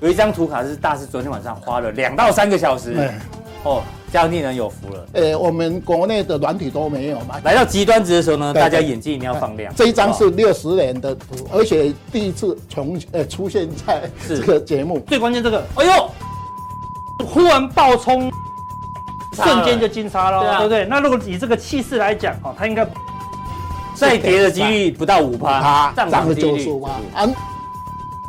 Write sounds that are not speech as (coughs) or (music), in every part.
有一张图卡是大师昨天晚上花了两到三个小时，对哦，这样令人有福了。呃，我们国内的软体都没有嘛。来到极端值的时候呢，对大家眼睛一定要放亮。这一张是六十年的图，而且第一次从呃出现在这个节目。最关键这个，哎呦，忽然爆冲，瞬间就金叉了，对不对？那如果以这个气势来讲，哦，它应该好再跌的几率不到五趴，它涨了涨几率九十五啊！啊，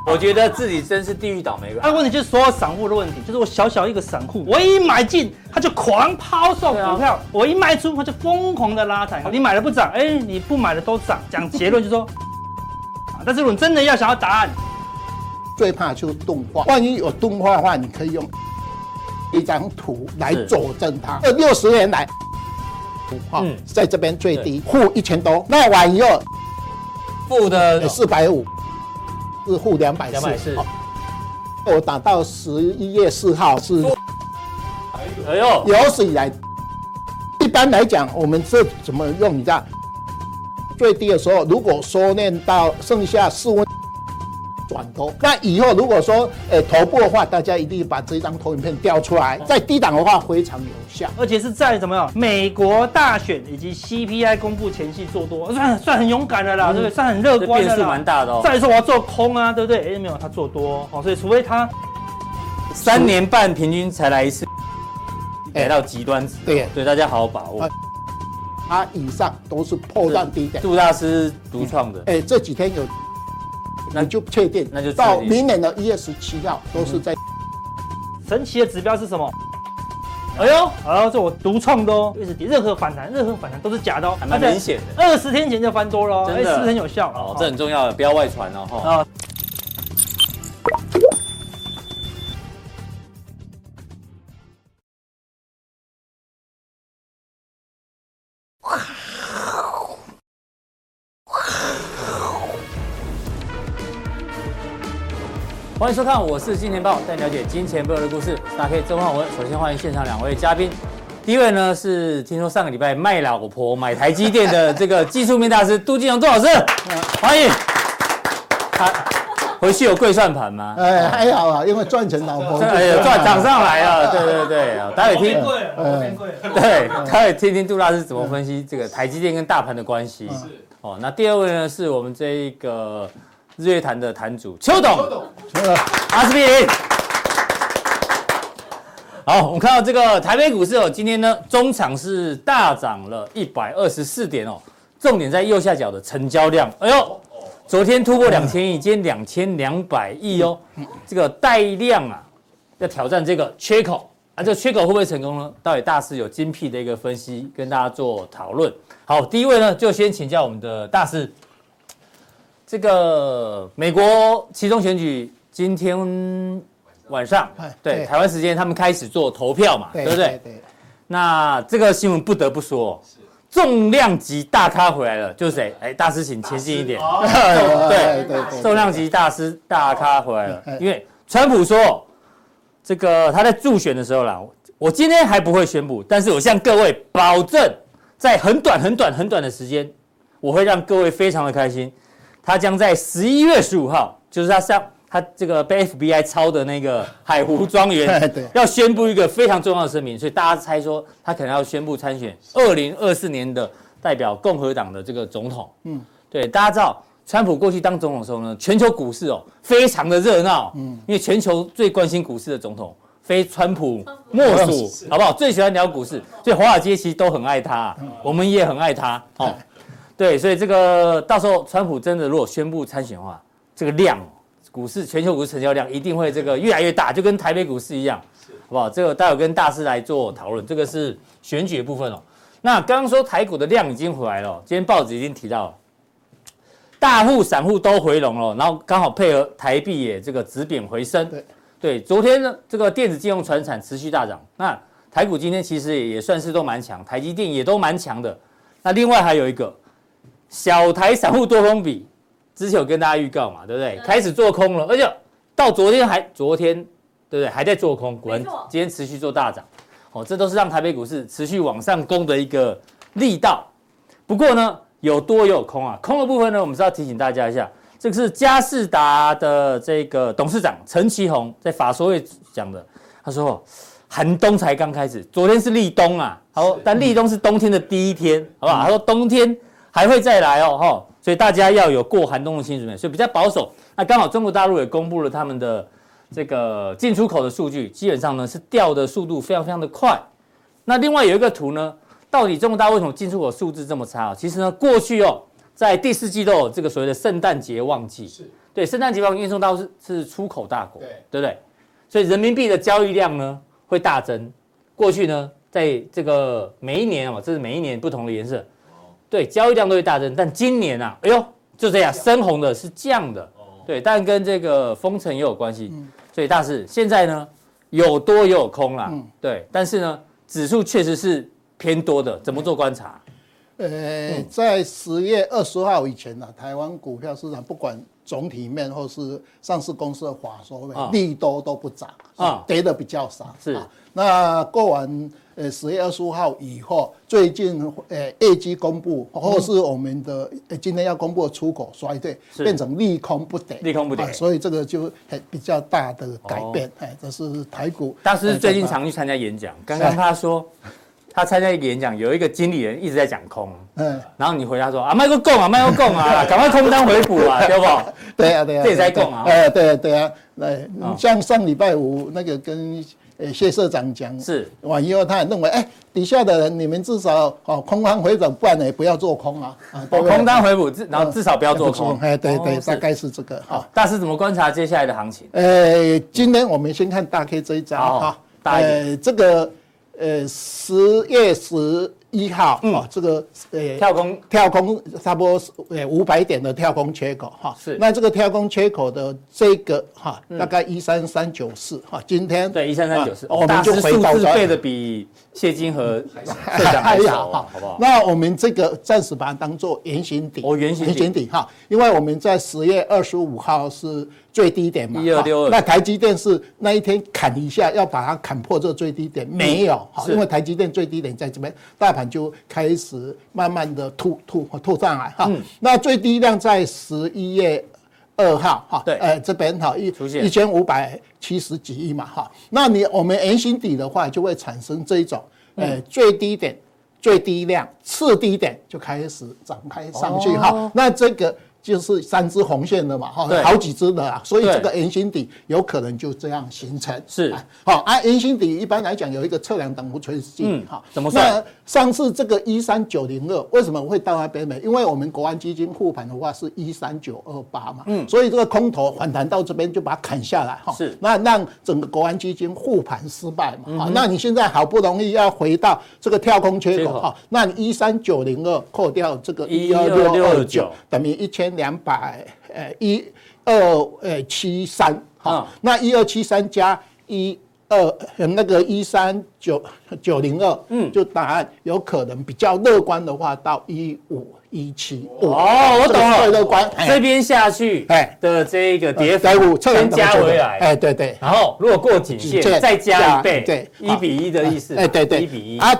我觉得自己真是地狱倒霉吧。那问题就是所有散户的问题，就是我小小一个散户，我一买进他就狂抛售股票，我一卖出他就疯狂的拉抬。你买了不涨，哎，你不买的都涨。讲结论就是说，啊但是如果你真的要想要答案，最怕就是动画，万一有动画的话，你可以用一张图来佐证它。这六十年来，哈、嗯。在这边最低负一千多，那完以后负的四百五，是负两百两百四，我打到十一月四号是哎呦，有史以来，一般来讲，我们这怎么用？你知道，最低的时候，如果收敛到剩下四温转多，那以后如果说，呃，头部的话，大家一定把这张投影片调出来，在低档的话非常有效。而且是在怎么样？美国大选以及 CPI 公布前夕做多，算算很勇敢的啦，对不对？算很乐观的嗯这变数蛮。大的哦。再来说我要做空啊，对不对？哎，没有，他做多哦，所以除非他三年半平均才来一次，来到极端值，对对，大家好好把握啊。它以上都是破断低点。杜大师独创的，哎，这几天有，那那就确定，那就定到明年的一月十七号都是在。神奇的指标是什么？哎呦，哎呦，这我独创的哦，一直跌，任何反弹，任何反弹都是假的哦，还蛮明显的。二十天前就翻多了哦，真的哎，是不是很有效？哦，这很重要的，不要外传哦。哈。啊，欢迎收看，我是金钱豹，带你了解金钱背后的故事。大家可以曾焕文，首先欢迎现场两位嘉宾。第一位呢是听说上个礼拜卖老婆买台积电的这个技术面大师杜金龙杜老师，欢 (laughs) 迎。他 (laughs) 回去有跪算盘吗？哎，还好啊，因为赚钱老婆。哎呀，赚涨上来了，对对对，待会听。变贵了，对，他也听听杜大师怎么分析这个台积电跟大盘的关系。是哦，那第二位呢是我们这一个日月潭的坛主邱董，阿司匹林。好，我们看到这个台北股市哦，今天呢中场是大涨了一百二十四点哦，重点在右下角的成交量。哎呦，昨天突破两千亿，今天两千两百亿哦，这个带量啊要挑战这个缺口。啊，这个缺口会不会成功呢？到底大师有精辟的一个分析，跟大家做讨论。好，第一位呢，就先请教我们的大师。这个美国其中选举今天晚上，对对台湾时间，他们开始做投票嘛，对不对？对。那这个新闻不得不说，重量级大咖回来了，就是谁？哎，大师请前进一点。(laughs) 对对对重量级大师大咖回来了嗯，因为川普说，这个他在助选的时候啦，我今天还不会宣布，但是我向各位保证，在很短很短很短的时间，我会让各位非常的开心。他将在十一月十五号，就是他上他这个被 FBI 抄的那个海湖庄园，(laughs) 要宣布一个非常重要的声明，所以大家猜说他可能要宣布参选二零二四年的代表共和党的这个总统。嗯，对，大家知道川普过去当总统的时候呢，全球股市哦非常的热闹，嗯，因为全球最关心股市的总统非川普莫属，好不好？最喜欢聊股市，所以华尔街其实都很爱他，我们也很爱他，哦。(laughs) 对，所以这个到时候川普真的如果宣布参选的话，这个量，股市全球股市成交量一定会这个越来越大，就跟台北股市一样，好不好？这个待会跟大师来做讨论，这个是选举的部分哦。那刚刚说台股的量已经回来了，今天报纸已经提到了，大户散户都回笼了，然后刚好配合台币也这个止贬回升。对，对，昨天呢这个电子金融船产持续大涨，那台股今天其实也也算是都蛮强，台积电也都蛮强的。那另外还有一个。小台散户多空比，之前有跟大家预告嘛，对不对？开始做空了，而且到昨天还昨天，对不对？还在做空，果然今天持续做大涨，哦，这都是让台北股市持续往上攻的一个力道。不过呢，有多也有空啊。空的部分呢，我们是要提醒大家一下，这个是佳士达的这个董事长陈其宏在法说会讲的，他说寒冬才刚开始，昨天是立冬啊，好，但立冬是冬天的第一天，好不好？他说冬天还会再来哦，哈，所以大家要有过寒冬的心理准备，所以比较保守。那刚好中国大陆也公布了他们的这个进出口的数据，基本上呢是掉的速度非常非常的快。那另外有一个图呢。到底中国大陆为什么进出口数字这么差啊？其实呢，过去哦，在第四季都有这个所谓的圣诞节旺季，是对圣诞节旺季，因为中国大陆是是出口大国，对对不对？所以人民币的交易量呢会大增。过去呢，在这个每一年哦，这是每一年不同的颜色，对，交易量都会大增。但今年啊，哎呦，就这样，深红的是降的，对，但跟这个封城也有关系。所以大势现在呢，有多也有空啦，对，但是呢，指数确实是。偏多的怎么做观察？呃，在十月二十号以前呢、啊，台湾股票市场不管总体面或是上市公司的法说会，利多都不涨啊，跌的比较少。是、啊，那过完呃十月二十五号以后，最近呃业绩公布，或是我们的今天要公布的出口衰退，变成利空不跌，利空不跌、啊，所以这个就很比较大的改变。哎、哦，这是台股。大师最近常去参加演讲，刚刚他说。他参加一个演讲，有一个经理人一直在讲空，嗯，然后你回答说啊，卖个供啊，卖个供啊，(laughs) 赶快空单回补啊，对不？(laughs) 对啊，对啊，这也在供啊，哎，对啊，对啊，那像上礼拜五那个跟呃谢社长讲，是完以后他也认为，哎，底下的人你们至少哦空单回补，不然呢也不要做空啊，我空单回补，至然后至少不要做空，哎，对对，大概是这个。好，大师怎么观察接下来的行情？呃，今天我们先看大 K 这一张哈，呃，这个。呃，十月十一号，嗯、哦，这个呃跳空。跳空差不多呃五百点的跳空缺口哈，是。那这个跳空缺口的这个哈，大概一三三九四哈，今天对一三三九四，我们就回到这背的比谢金河还少，好不好？那我们这个暂时把它当做圆形底，哦，圆形圆形底哈，因为我们在十月二十五号是。最低点嘛，一二六二。那台积电是那一天砍一下，要把它砍破这个最低点，没有，因为台积电最低点在这边，大盘就开始慢慢的吐吐吐上来哈。那最低量在十一月二号哈，对，呃这边哈一一千五百七十几亿嘛哈。那你我们圆形底的话，就会产生这一种，呃最低点、最低量、次低点就开始展开上去哈。那这个。就是三支红线的嘛，哈，好几支的啊，所以这个圆形底有可能就这样形成。是，好啊，圆形底一般来讲有一个测量等幅垂直径，哈，怎么算？上次这个一三九零二为什么会到那边呢？因为我们国安基金护盘的话是一三九二八嘛，嗯，所以这个空头反弹到这边就把它砍下来，哈，是，那让整个国安基金护盘失败嘛，好，那你现在好不容易要回到这个跳空缺口，哈，那你一三九零二扣掉这个一二六二九，等于一千。两百呃一二呃七三好，那一二七三加一二那个一三九九零二，嗯，就答案有可能比较乐观的话到一五一七。五哦，我懂了，乐观这边下去哎的这个跌幅先加回来，哎对对，然后如果过颈线再加一倍，对，一比一的意思，哎对对，一比一。啊。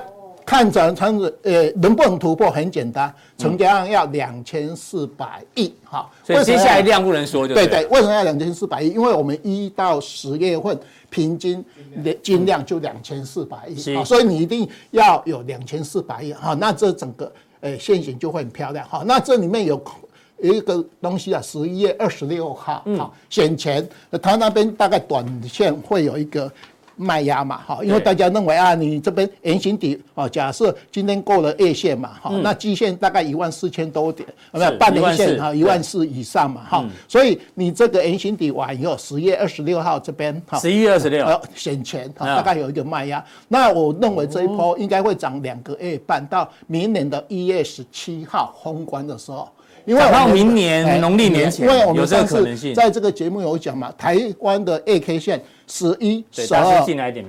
看涨成呃能不能突破很简单，成交量要两千四百亿哈，所以接下来量不能说就对对，为什么要两千四百亿？因为我们一到十月份平均金量就两千四百亿，所以你一定要有两千四百亿哈，那这整个呃线型就会很漂亮哈。那这里面有有一个东西啊，十一月二十六号哈，选前它那边大概短线会有一个。卖压嘛，哈，因为大家认为啊，你这边圆形底啊，假设今天过了月线嘛，哈，那基线大概一万四千多点，有没有？半年线哈，一万四以上嘛，哈，所以你这个圆形底完以后，十月二十六号这边哈，十一月二十六，选前大概有一个卖压，那我认为这一波应该会涨两个月半，到明年的一月十七号封关的时候，因为到明年农历年前，因为我们上次在这个节目有讲嘛，台湾的 A K 线。十一、十二，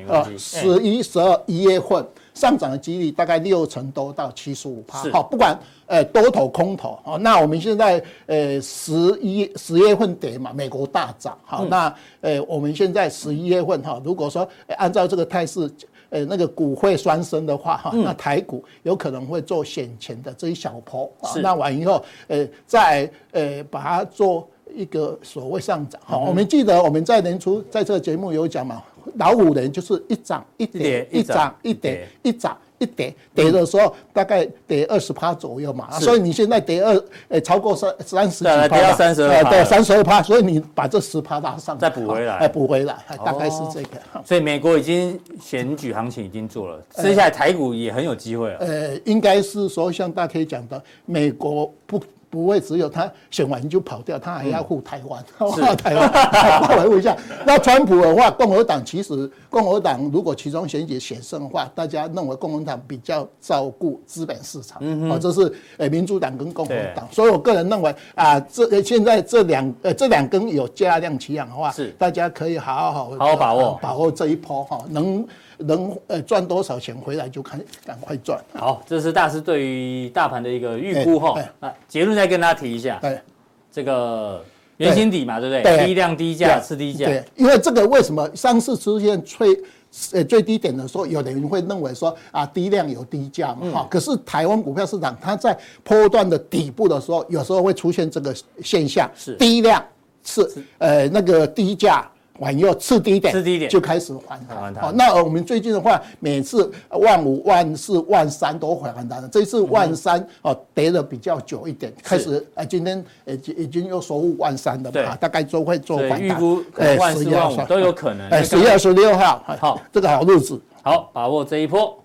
呃，十一、十二一月份上涨的几率大概六成多到七十五趴。好，不管呃多头空头，好，那我们现在呃十一十月份跌嘛，美国大涨，好，那呃我们现在十一月份哈，如果说按照这个态势，呃那个股会双升的话哈，那台股有可能会做险前的这一小波啊，那完以后呃再呃把它做一个所谓上涨哈。我们记得我们在年初在这个节目有讲嘛，老五人就是一涨一跌，一涨一跌，一涨。一跌跌的时候，大概跌二十趴左右嘛，所以你现在跌二，诶，超过三三十几趴，跌到三十二，对，三十二趴，所以你把这十趴拉上，再补回来，哎，补回来，大概是这个。所以美国已经选举行情已经做了，接下来台股也很有机会了。呃，应该是说像大 K 讲的，美国不。不会只有他选完就跑掉，他还要护台湾，护、嗯、台湾，维护一下。那川普的话，共和党其实共和党如果其中选举险胜的话，大家认为共和党比较照顾资本市场，嗯哼，这是呃民主党跟共和党。所以我个人认为啊，这现在这两呃这两根有价量齐扬的话，是大家可以好好好好好把握把握这一波哈，能。能呃赚多少钱回来就看赶快赚。好，这是大师对于大盘的一个预估哈。那结论再跟大家提一下。对，这个原心底嘛，对不对？低量低价是低价。对，因为这个为什么上次出现最呃最低点的时候，有的人会认为说啊低量有低价嘛哈。可是台湾股票市场它在波段的底部的时候，有时候会出现这个现象，是低量是呃那个低价。往右次低点，次低点就开始反弹。好，那我们最近的话，每次万五、万四、万三都反弹了。这次万三哦，跌的比较久一点，开始呃，今天已经已经又收复万三了嘛，大概都会做反弹。预估哎，万四万五都有可能。哎，十月二十六号，好，这个好日子，好把握这一波。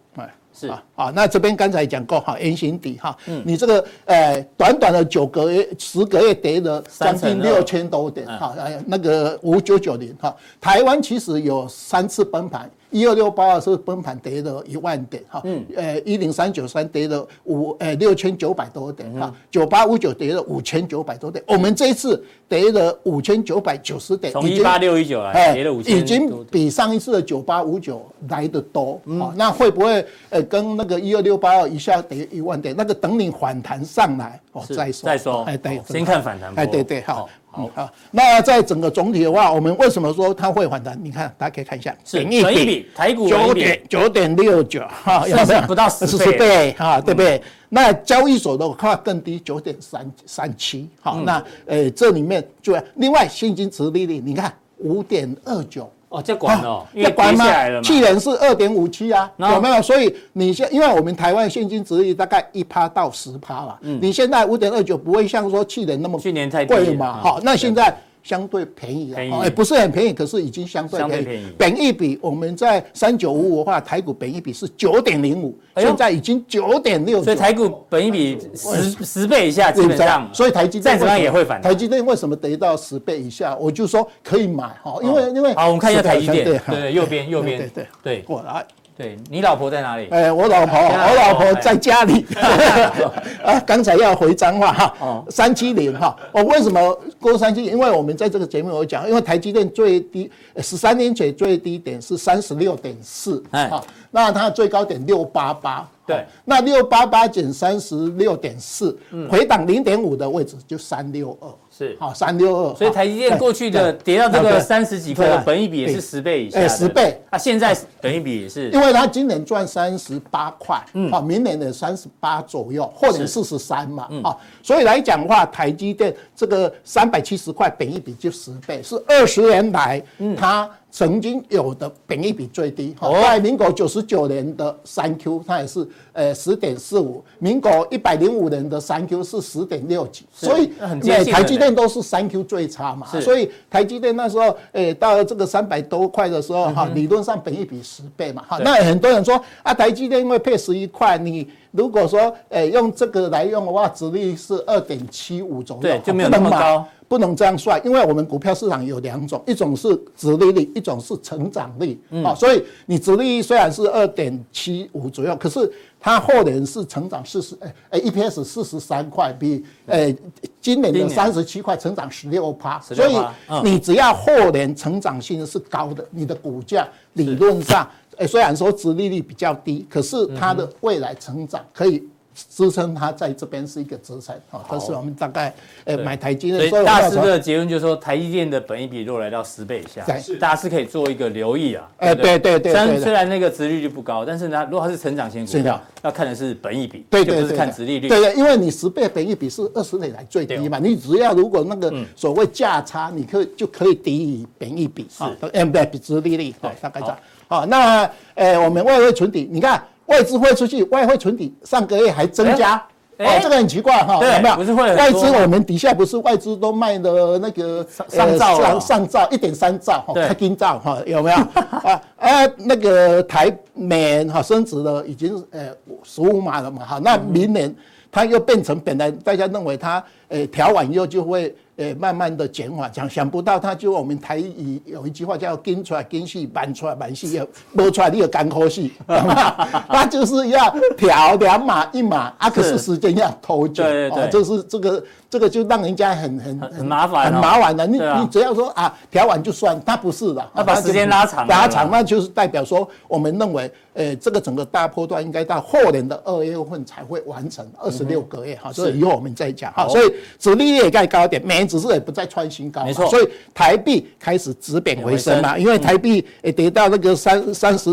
是。啊，好，那这边刚才讲过哈，圆形底哈，嗯，你这个呃，短短的九个月、十个月跌了将近六千多点哈，那个五九九零哈，台湾其实有三次崩盘。一二六八二是崩盘跌了一万点哈，嗯，呃一零三九三跌了五呃六千九百多点哈，九八五九跌了五千九百多点，我们这一次跌了五千九百九十点，从一八六一九来跌了五千，已经比上一次的九八五九来的多，嗯，那会不会呃跟那个一二六八二一下跌一万点？那个等你反弹上来哦再说，再说，哎对，先看反弹，哎对对好。好啊，那在整个总体的话，我们为什么说它会反弹？你看，大家可以看一下，是本益比，台股九点九点六九哈，要不要不到十倍哈，对不对？那交易所的话更低，九点三三七，好，那呃这里面就另外现金殖利率，你看五点二九。哦，这管哦，这管吗？去年是二点五七啊，有没有？所以你现，因为我们台湾现金值率大概一趴到十趴啦，嗯，你现在五点二九不会像说去年那么去年太贵嘛？好，那现在。相对便宜了，哎，不是很便宜，可是已经相对便宜。本一比我们在三九五五的话，台股本一比是九点零五，现在已经九点六，所以台股本一比十十倍以下基本上，所以台积电再怎么样也会反弹。台积电为什么得到十倍以下？我就说可以买哈，因为因为好，我们看一下台积电，对，右边右边，对对对，过来。对，你老婆在哪里？哎，我老婆，我老婆在家里。(laughs) 啊，刚才要回彰化哈。哦。三七零哈，我为什么过三七零？因为我们在这个节目有讲，因为台积电最低十三年前最低点是三十六点四，哎，那它最高点六八八。对，那六八八减三十六点四，回档零点五的位置就三六二。是。好三六二，所以台积电过去的跌到这个三十几块的本一比也是十倍以下，十倍。啊，现在本一比也是，因为它今年赚三十八块，嗯，好，明年的三十八左右，或者四十三嘛，啊，所以来讲的话，台积电这个三百七十块本一比就十倍，是二十年来，嗯，它。曾经有的本益比最低，在民国九十九年的三 Q，它也是呃十点四五，民国一百零五年的三 Q 是十点六几，所以每台积电都是三 Q 最差嘛，所以台积电那时候诶到了这个三百多块的时候哈，理论上本益比十倍嘛，哈，那很多人说啊台积电因为配十一块，你如果说诶用这个来用的话，殖利率是二点七五左右，对，就没有那么高。不能这样算，因为我们股票市场有两种，一种是殖利率，一种是成长率。嗯，啊，所以你殖利率虽然是二点七五左右，可是它后年是成长四十，哎哎，EPS 四十三块，比哎今年的三十七块成长十六趴，所以你只要后年成长性是高的，你的股价理论上，哎，虽然说殖利率比较低，可是它的未来成长可以。支撑它在这边是一个支撑啊，这是我们大概呃买台积电。所以大师的结论就是说，台积电的本益比如果来到十倍以下，大家是可以做一个留意啊。哎，对对对。虽然虽然那个殖利率不高，但是呢，如果它是成长型股票，要看的是本益比，对，不是看殖利率。对对，因为你十倍本益比是二十年来最低嘛，你只要如果那个所谓价差，你可以就可以低于本益比啊，嗯，不，比殖利率，对，大概这样。好，那呃，我们外汇存底，你看。外资汇出去，外汇存底上个月还增加，哦，这个很奇怪哈，有没有？不是会外资我们底下不是外资都卖的那个上兆上上兆一点三兆哈，开金兆哈，有没有？(laughs) 啊啊，那个台美元哈升值了，已经呃十五码了嘛，哈，那明年它又变成本来大家认为它呃调完以后就会。呃，慢慢的减缓，想想不到，他就我们台语有一句话叫“跟出来跟戏，搬出来搬戏，要摸出来你有干口戏”，(laughs) 他就是要调两码一码，啊，可是时间要拖久，对对对，就是这个这个就让人家很很很麻烦，很麻烦的。你你只要说啊，调完就算，他不是的，他把时间拉长，拉长，那就是代表说，我们认为，呃，这个整个大波段应该到后年的二月份才会完成，二十六个月哈，所以以后我们再讲。哈，所以殖利率也该高一点，每。只是也不再创新高，没错，所以台币开始止贬回升嘛，因为台币也跌到那个三三十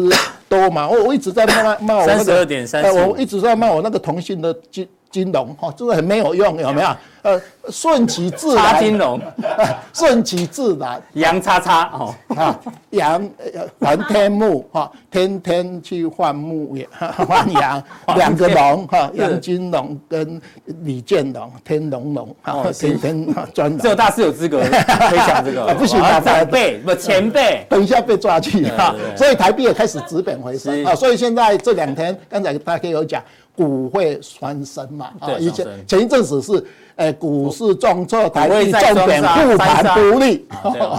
多嘛，我我一直在骂骂我那个，三十二点三，我一直在骂我那个同性的金金融哈，这个很没有用，有没有？呃，顺其自然。金融，(laughs) 顺其自然。羊叉叉哦，啊，羊还天木哈，天天去换木羊，(laughs) 换羊，两个龙哈，杨金龙跟李建龙，天龙龙哈，天天专。只有大师有资格可以讲这个，不行，长辈不前辈，等一下被抓去哈。所以台币也开始止本回升啊，所以现在这两天，刚才大家有讲。股会双升嘛，啊，以前前一阵子是，呃，股市重挫，台币重贬，护盘不利，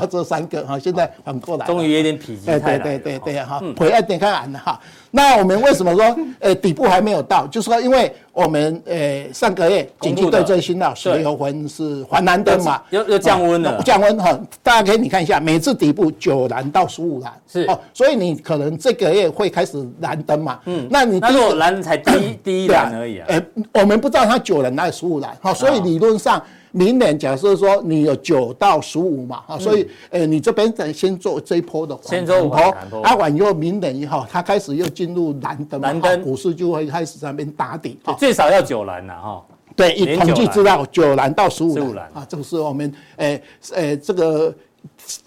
这三个哈，现在反过来，终于有点否极泰来，对对对对哈，回来点看哈。那我们为什么说，(laughs) 呃，底部还没有到？就是说，因为我们呃上个月经济对最新的十月份是黄蓝灯嘛，又又降温了，降温哈。大家可以你看一下，每次底部九蓝到十五蓝是。哦，所以你可能这个月会开始蓝灯嘛。嗯，那你那如果蓝才第一 (coughs) 第一蓝而已啊。呃，我们不知道它九蓝还是十五蓝，好，所以理论上。明年假设说你有九到十五嘛，啊，所以，呃，你这边等先做这一波的，先做五波，啊完以后，明年以后，它开始又进入蓝灯，蓝灯，股市就会开始在那边打底，最少要九蓝了哈。对，以统计资料，九蓝到十五蓝啊，这个是我们，诶诶，这个。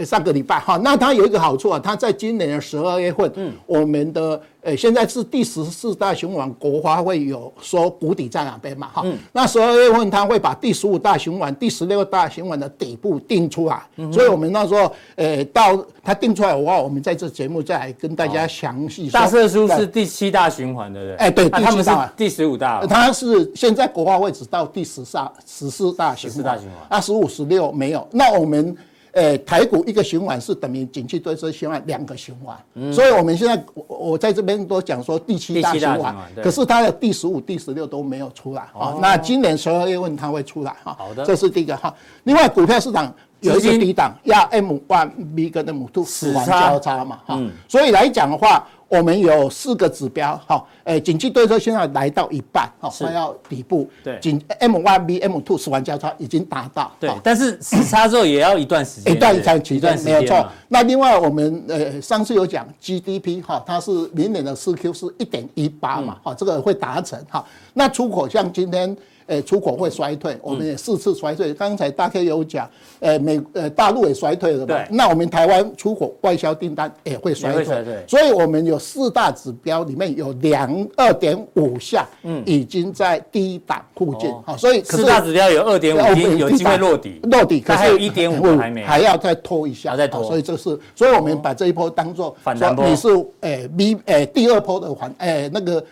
上个礼拜哈，那它有一个好处啊，它在今年的十二月份，嗯，我们的呃现在是第十四大循环，国花会有说谷底在哪边嘛哈，嗯，那十二月份它会把第十五大循环、第十六大循环的底部定出来，嗯，所以我们那时候呃到它定出来的话，我们在这节目再来跟大家详细说。大色书是第七大循环对。不对？哎对，第七大，第十五大，它是现在国花会只到第十三、十四大循环，十四大循环，那十五、十六没有，那我们。呃，台股一个循环是等于景气对升循环两个循环，嗯、所以我们现在我我在这边都讲说第七大循环，可是它的第十五、第十六都没有出来啊。哦、那今年十二月份它会出来哈。好的，这是第一个哈。另外，股票市场有一个低档要 M one B 跟 M two 死亡交叉嘛哈，所以来讲的话。我们有四个指标，哈，诶，景气对策现在来到一半，哈，快要底部，对，景 M one B M two 死亡交叉已经达到，对，但是死叉之后也要一段时间，一段长期间没有错。那另外我们呃上次有讲 GDP 哈，它是明年的四 Q 是一点一八嘛，哈，这个会达成哈。那出口像今天。诶，出口会衰退，我们也四次衰退。刚才大 K 有讲，诶，美呃大陆也衰退了嘛？那我们台湾出口外销订单也会衰退。所以我们有四大指标里面有两二点五项，嗯，已经在低档附近。好，所以四大指标有二点五有机会落底，落底。可是还有一点五还没，还要再拖一下，再拖。所以这是，所以我们把这一波当做反弹波。你是诶 B 诶第二波的环诶那个。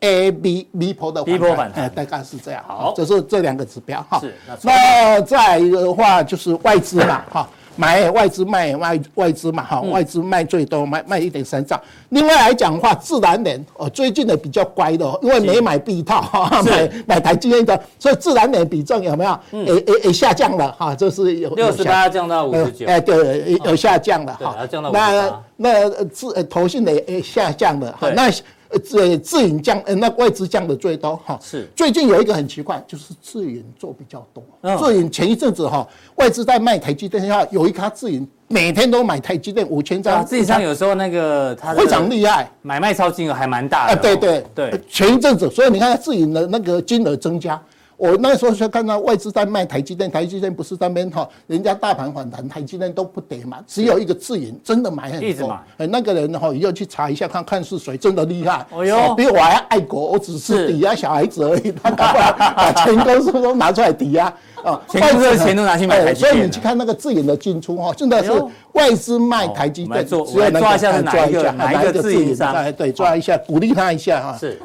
A B B 波的反弹，哎，大概是这样。好，这是这两个指标哈。是，那再一个的话就是外资嘛，哈，买外资卖外外资嘛，哈，外资卖最多，卖卖一点三兆。另外来讲的话，自然人哦，最近的比较乖的，因为没买必套，哈，买买台积电的，所以自然人比重有没有？也也也，下降了哈，这是有六十八降到五十九，哎，对，有下降了哈。那那自投信的也下降了，哈，那。呃，自自营降，呃，那外资降的最多哈。是。最近有一个很奇怪，就是自营做比较多。嗯、自营前一阵子哈，外资在卖台积电，下有一家自营每天都买台积电五千张。自营商有时候那个他非常厉害，买卖超金额还蛮大的、对对对。前一阵子，所以你看自营的那个金额增加。我那时候就看到外资在卖台积电，台积电不是在那边哈，人家大盘反弹，台积电都不跌嘛，只有一个自营真的买很多，那个人哈，以后去查一下，看看是谁，真的厉害。哦哟，比我还爱国，我只是抵押小孩子而已，他把把全公司都拿出来抵押啊，(laughs) 外资的钱都拿去买台积电。所以你去看那个自营的进出哈，真的是外资卖台积电，只要抓一下是哪一个哪一个自营商，对，抓一下，鼓励他一下哈。是。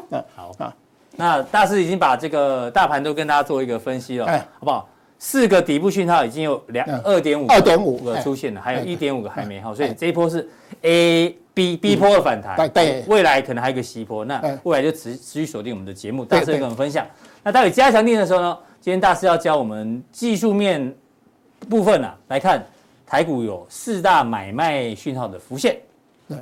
那大师已经把这个大盘都跟大家做一个分析了，哎，好不好？四个底部讯号已经有两二点五二点五个出现了，还有一点五个还没哈，所以这一波是 A B B 波的反弹，未来可能还有一个 C 波，那未来就持持续锁定我们的节目，大师会跟我们分享。那待会加强定的时候呢，今天大师要教我们技术面部分啊，来看台股有四大买卖讯号的浮现，对。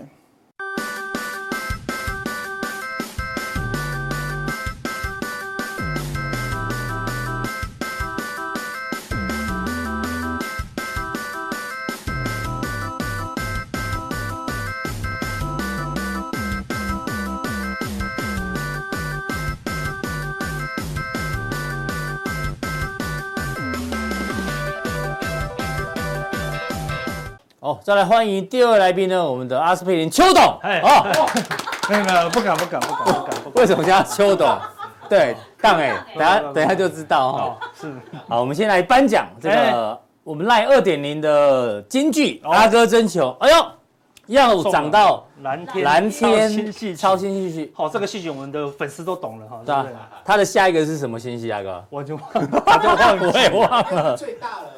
再来欢迎第二位来宾呢，我们的阿司匹林邱董。哎，哦，(laughs) 没有没有，不敢不敢不敢不敢。为什么叫邱董？(laughs) 对，当哎，等下等下就知道哈。是。好，我们先来颁奖这个我们 LINE 二点零的金句，阿哥征求。哎呦，要涨到蓝天蓝天超新戏剧。好，这个戏剧我们的粉丝都懂了哈。对啊。他的下一个是什么新戏？阿哥？我就忘了，我就忘了，我也忘了。最大了。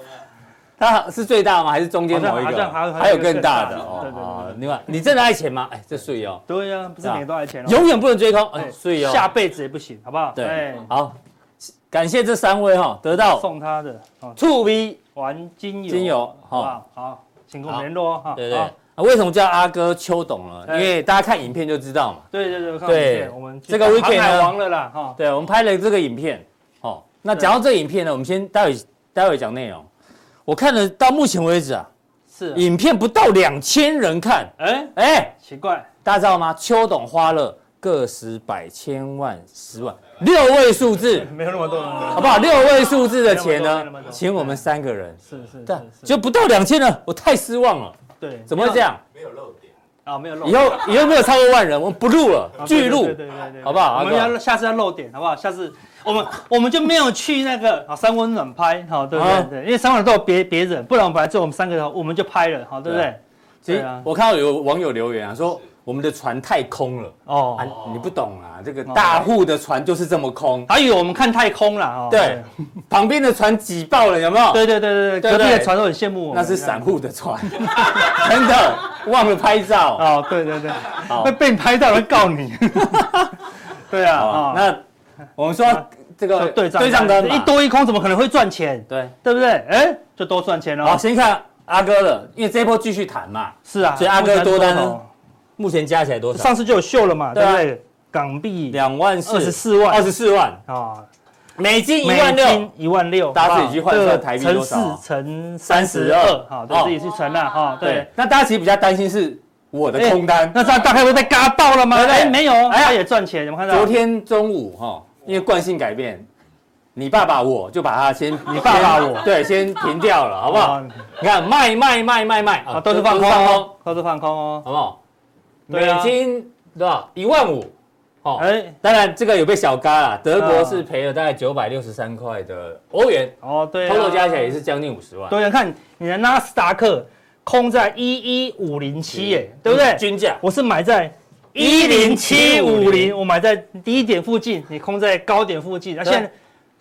它是最大吗？还是中间某一个？还有更大的哦。对对对。另外，你真的爱钱吗？哎，这税哦。对呀，不是每个都爱钱哦。永远不能追空，哎，税哦。下辈子也不行，好不好？对。好，感谢这三位哈，得到送他的醋 V 玩精油，精油好，好，请跟我们联络哈。对对。为什么叫阿哥邱董呢？因为大家看影片就知道嘛。对对对，对，我们这个 weekend 呢，王了啦哈。对，我们拍了这个影片，哦，那讲到这个影片呢，我们先待会待会讲内容。我看了到目前为止啊，是。影片不到两千人看，哎哎，奇怪，大家知道吗？秋董花了个十百千万十万。六位数字，(laughs) 没有那么多，好不好？六位数字的钱呢，请我们三个人，是是，对，就不到两千人，我太失望了。对，怎么会这样？没有漏点啊，没有漏。以后以后没有超过万人，我们不录了，拒录，对对对，好不好？我们要下次要漏点，好不好？下次。我们我们就没有去那个啊三温暖拍，好对不对？对，因为三温暖都有别别人，不然我们本来就我们三个人，我们就拍了，好对不对？对啊我看到有网友留言啊，说我们的船太空了哦，你不懂啊，这个大户的船就是这么空，还以为我们看太空了哦。对，旁边的船挤爆了，有没有？对对对对对，隔壁的船都很羡慕我们。那是散户的船，(laughs) 真的忘了拍照哦。对对对，会被你拍到会告你。(laughs) 对啊，那我们说。这个对账对账单一多一空，怎么可能会赚钱？对，对不对？哎，就多赚钱了。好，先看阿哥的，因为这一波继续谈嘛。是啊，所以阿哥多单呢，目前加起来多少？上次就有秀了嘛，对不对？港币两万四，二十四万，二十四万啊，美金一万六，一万六，大家自己去换算台币多少？乘四乘三十二，好，自己去乘了哈。对，那大家其实比较担心是我的空单，那这样大概会被嘎爆了吗？哎，没有，哎，他也赚钱，有没有看到？昨天中午哈。因为惯性改变，你爸爸我就把它先，(laughs) 你爸爸我对先停掉了，好不好？你看卖卖卖卖卖啊，都是放空，都是放空哦，好不好？美金多少？一万五，哦，哎，当然这个有被小嘎了，德国是赔了大概九百六十三块的欧元，哦，对，偷偷加起来也是将近五十万。对，看你的纳斯达克空在一一五零七耶，对不对？均价，我是买在。一零七五零，我买在低点附近，你空在高点附近，那现在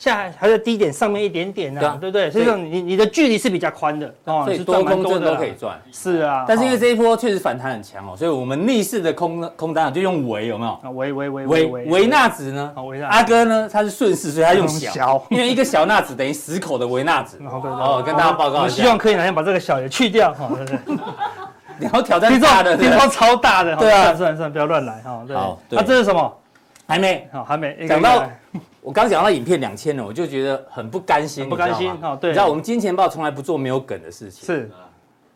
现在还在低点上面一点点呢，对不对？所以说你你的距离是比较宽的，哦，所以多空真的都可以赚。是啊，但是因为这一波确实反弹很强哦，所以我们逆势的空空单就用维有没有？啊，微微微微微纳子呢？阿哥呢？他是顺势，所以他用小，(laughs) 因为一个小纳子等于十口的维纳子。哦，跟大家报告一下，希望可以哪天把这个小也去掉，哈？(laughs) 你要挑战大的，听说超大的，对啊，算了算了，不要乱来哈。好，那这是什么？还没，好，还没。讲到 (laughs) 我刚讲到影片两千了，我就觉得很不甘心，不甘心哈。对，你知道我们金钱豹从来不做没有梗的事情。是，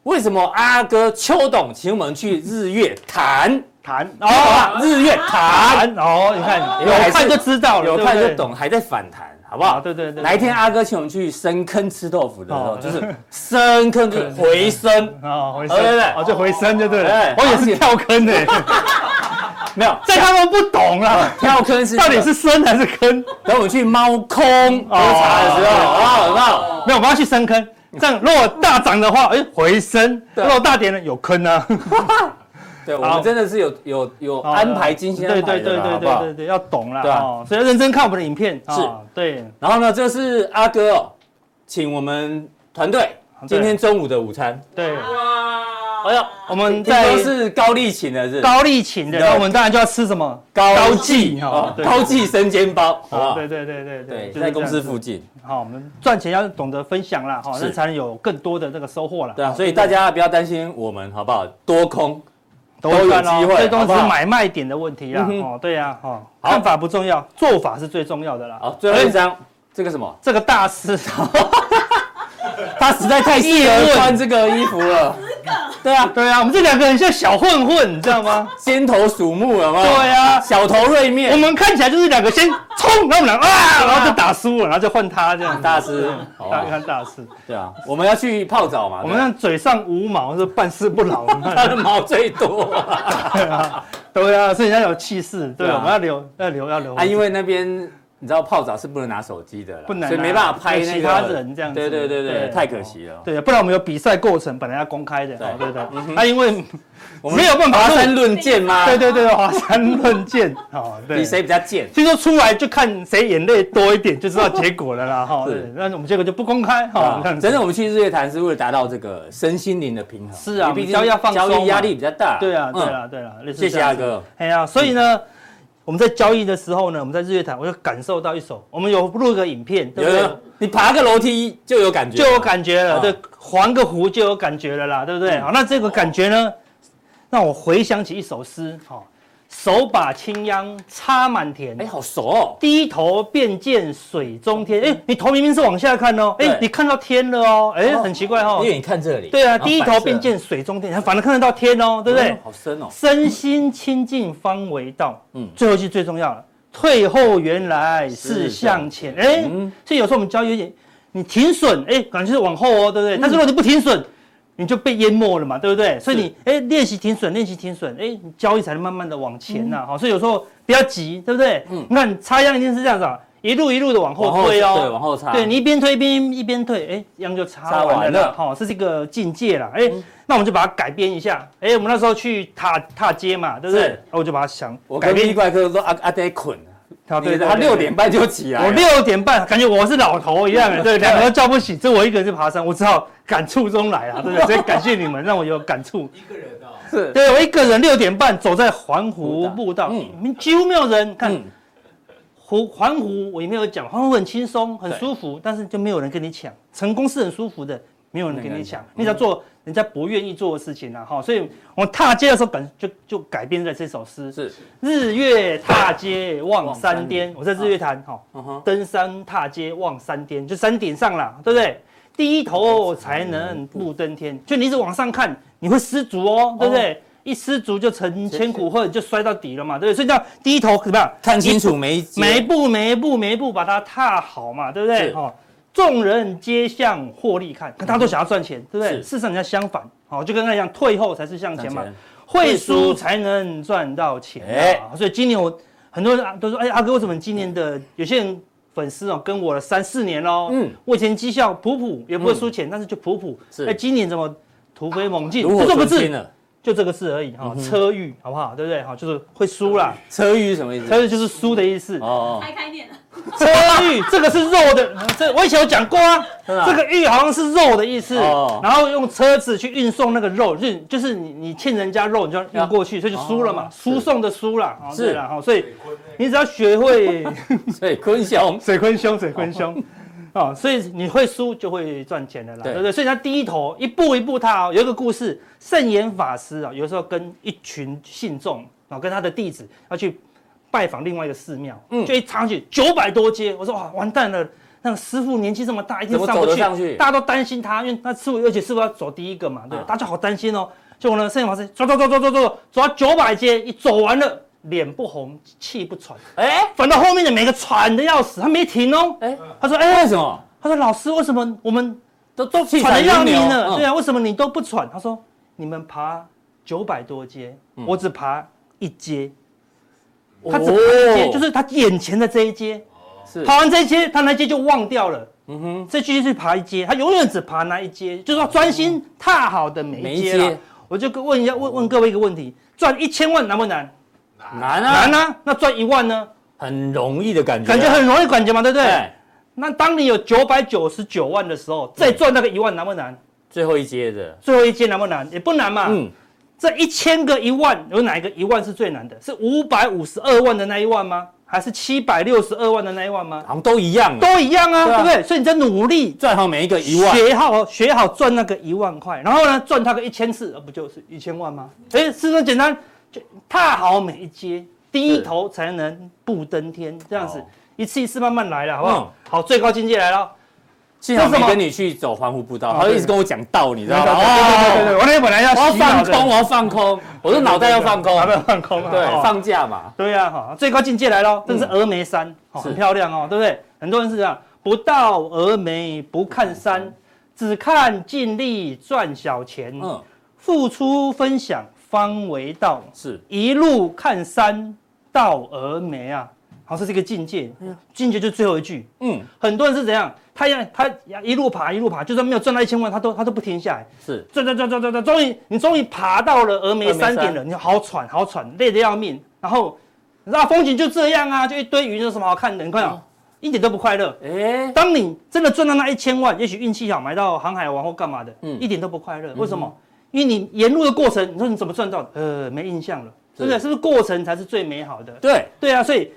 为什么阿哥邱董请我们去日月潭？谈哦，日月潭哦，你看有看就知道了，有看就懂，还在反弹，好不好？对对对。哪一天阿哥请我们去深坑吃豆腐的时候，就是深坑就是回升啊，回升，对对对，哦就回升就对了。我也是跳坑的，(laughs) 没有，在他们不懂了，跳坑是到底是深还是坑？等我们去猫空喝茶的时候，好不好？没有，我们要去深坑。这样如果大涨的话，哎，回升；如果大跌呢，有坑啊。(laughs) 对，我们真的是有有有安排精心安排的，好不好？对对对，要懂了，对啊，所以要认真看我们的影片。是，对。然后呢，这是阿哥哦，请我们团队今天中午的午餐。对。哎呀，我们在是高丽琴的，是高丽琴的，那我们当然就要吃什么？高记哈，高记生煎包，好不好？对对对对对，就在公司附近。好，我们赚钱要懂得分享啦，哈，那才能有更多的这个收获了。对啊，所以大家不要担心我们，好不好？多空。都有机会，这都是买卖点的问题啦。哦，对呀，哈，看法不重要，做法是最重要的啦。好，最后一张，这个什么？这个大师，(laughs) 他实在太适合穿这个衣服了。对啊，对啊，我们这两个人像小混混，你知道吗？(laughs) 尖头鼠目，好不好？对啊，小头锐面。我们看起来就是两个先冲，然后我们两个啊，然后就打输了，然后就换他这样。大师，大看大师。对啊，我们要去泡澡嘛。我们看嘴上无毛是办事不牢，(laughs) 他的毛最多。(laughs) 对啊，对啊，所以人家有气势。对，我们要留，要留，要留。啊，因为那边。你知道泡澡是不能拿手机的，不能，所以没办法拍其他人这样子。对对对对，太可惜了。对，不然我们有比赛过程，本来要公开的。对对对。那 (laughs) 因为我们没有办法。华山论剑吗？对对对，华山论剑。(laughs) 哦，对。比谁比较贱？听说出来就看谁眼泪多一点，就知道结果了啦。哈，对。那我们结果就不公开。哈，真的，我们去日月潭是为了达到这个身心灵的平衡。是啊，比较要放松，交易压力比较大。对啊，对啊，对啊。谢谢阿哥。哎呀，所以呢。我们在交易的时候呢，我们在日月潭，我就感受到一手，我们有录个影片，对不对？你爬个楼梯就有感觉，就有感觉了，对，环个湖就有感觉了啦，对不对？好，那这个感觉呢，让我回想起一首诗，好。手把青秧插满田，哎，好熟哦！低头便见水中天，哎，你头明明是往下看哦，哎，你看到天了哦，哎，很奇怪哦，因为你看这里，对啊，低头便见水中天，反而看得到天哦，对不对？好深哦，身心清净方为道，嗯，最后一句最重要了，退后原来是。向前，哎，所以有时候我们交易有点，你停损，哎，感觉是往后哦，对不对？但是如果你不停损。你就被淹没了嘛，对不对？所以你哎练习停损，练习停损，哎，你交易才能慢慢的往前呐，好，所以有时候不要急，对不对？嗯，你看插秧一定是这样子啊，一路一路的往后推哦，对，往后插，对你一边推一边一边退，哎，秧就插完了，好，这是一个境界啦，哎，那我们就把它改编一下，哎，我们那时候去踏踏街嘛，对不对？那我就把它想，我改编。一怪客说阿阿得捆。他对，他六点半就起来。我六点半，感觉我是老头一样，(laughs) 对，两个都叫不醒，只有我一个人去爬山，我只好感触中来啊，对不对？(laughs) 所以感谢你们，让我有感触。一个人啊，是，对我一个人六点半走在环湖步道，嗯，几乎没有人看。湖环湖我也没有讲，环湖很轻松，很舒服，但是就没有人跟你抢。成功是很舒服的，没有人跟你抢，你只要做。人家不愿意做的事情呐，哈，所以我们踏阶的时候本就就改编了这首诗，是日月踏阶望山巅。我在日月潭，哈，登山踏阶望山巅，就山顶上了，对不对？低头才能不登天，就你一直往上看，你会失足哦，对不对？一失足就成千古恨，就摔到底了嘛，对不对？所以叫低头怎么样？看清楚每一每一步每一步每一步把它踏好嘛，对不对？哈。众人皆向获利看，可大家都想要赚钱，对不对？事实上人家相反，好，就跟他一样，退后才是向前嘛，会输才能赚到钱啊。所以今年我很多人都说，哎，阿哥为什么今年的有些人粉丝哦跟我了三四年喽？嗯，我以前绩效普普，也不会输钱，但是就普普。哎，今年怎么突飞猛进？就这个字，就这个字而已哈。车玉好不好？对不对？好，就是会输啦。车玉什么意思？车玉就是输的意思。哦，开开店。车玉，这个是肉的，这我以前有讲过啊。这个玉好像是肉的意思，然后用车子去运送那个肉，运就是你你欠人家肉，你就要运过去，所以就输了嘛，输送的输了，是了哈。所以你只要学会 (laughs) 水坤兄，水坤兄，水坤兄，(laughs) 哦，所以你会输就会赚钱的啦，对对不对？所以他第一头一步一步踏哦，有一个故事，圣严法师啊，有时候跟一群信众啊，跟他的弟子要去拜访另外一个寺庙，嗯，就一上去九百多阶，我说哇，完蛋了，那个师傅年纪这么大，一定上不去，上去？大家都担心他，因为那师傅，而且师傅要走第一个嘛，对，啊、大家好担心哦。结果呢，圣严法师走走走走走走，走到九百阶，一走完了。脸不红，气不喘，哎、欸，反倒后面的每个喘的要死，他没停哦，哎、欸，他说，哎、欸，为什么？他说，老师，为什么我们都都喘的要命呢？嗯、对啊，为什么你都不喘？他说，你们爬九百多阶，嗯、我只爬一阶，他只爬一阶，就是他眼前的这一阶，是。爬完这一阶，他那阶就忘掉了，嗯哼，这继续去爬一阶，他永远只爬那一阶，就是说专心踏好的每一。阶。我就问一下，问问各位一个问题：赚一千万难不难？难啊，难啊！那赚一万呢？很容易的感觉，感觉很容易感觉嘛，对不对？对，那当你有九百九十九万的时候，再赚那个一万难不难？最后一阶的，最后一阶难不难？也不难嘛。嗯，这一千个一万，有哪一个一万是最难的？是五百五十二万的那一万吗？还是七百六十二万的那一万吗？好像都一样，都一样啊，对不对？所以你在努力赚好每一个一万，学好学好赚那个一万块，然后呢，赚它个一千次，而不就是一千万吗？哎，是不是简单？就踏好每一阶。低头才能步登天，这样子一次一次慢慢来了，好不好？好，最高境界来了。幸好没跟你去走环湖步道，他一直跟我讲道，你知道吗？对对对对，我那天本来要放空，我要放空，我的脑袋要放空，还没有放空，对，放假嘛。对呀，哈，最高境界来了，这是峨眉山，很漂亮哦，对不对？很多人是这样，不到峨眉不看山，只看尽力赚小钱，嗯，付出分享方为道，是一路看山。到峨眉啊，好，是一个境界，境界就最后一句。嗯，很多人是怎样？他要他一路爬一路爬，就算没有赚到一千万，他都他都不停下来。是，转转转转转转，终于你终于爬到了峨眉山顶了，你好喘好喘，累得要命。然后，你知道风景就这样啊，就一堆云，有什么好看的？你看啊，一点都不快乐。哎，当你真的赚到那一千万，也许运气好，买到航海王或干嘛的，嗯，一点都不快乐。为什么？因为你沿路的过程，你说你怎么赚到的？呃，没印象了。对不对？是不是过程才是最美好的？对对啊，所以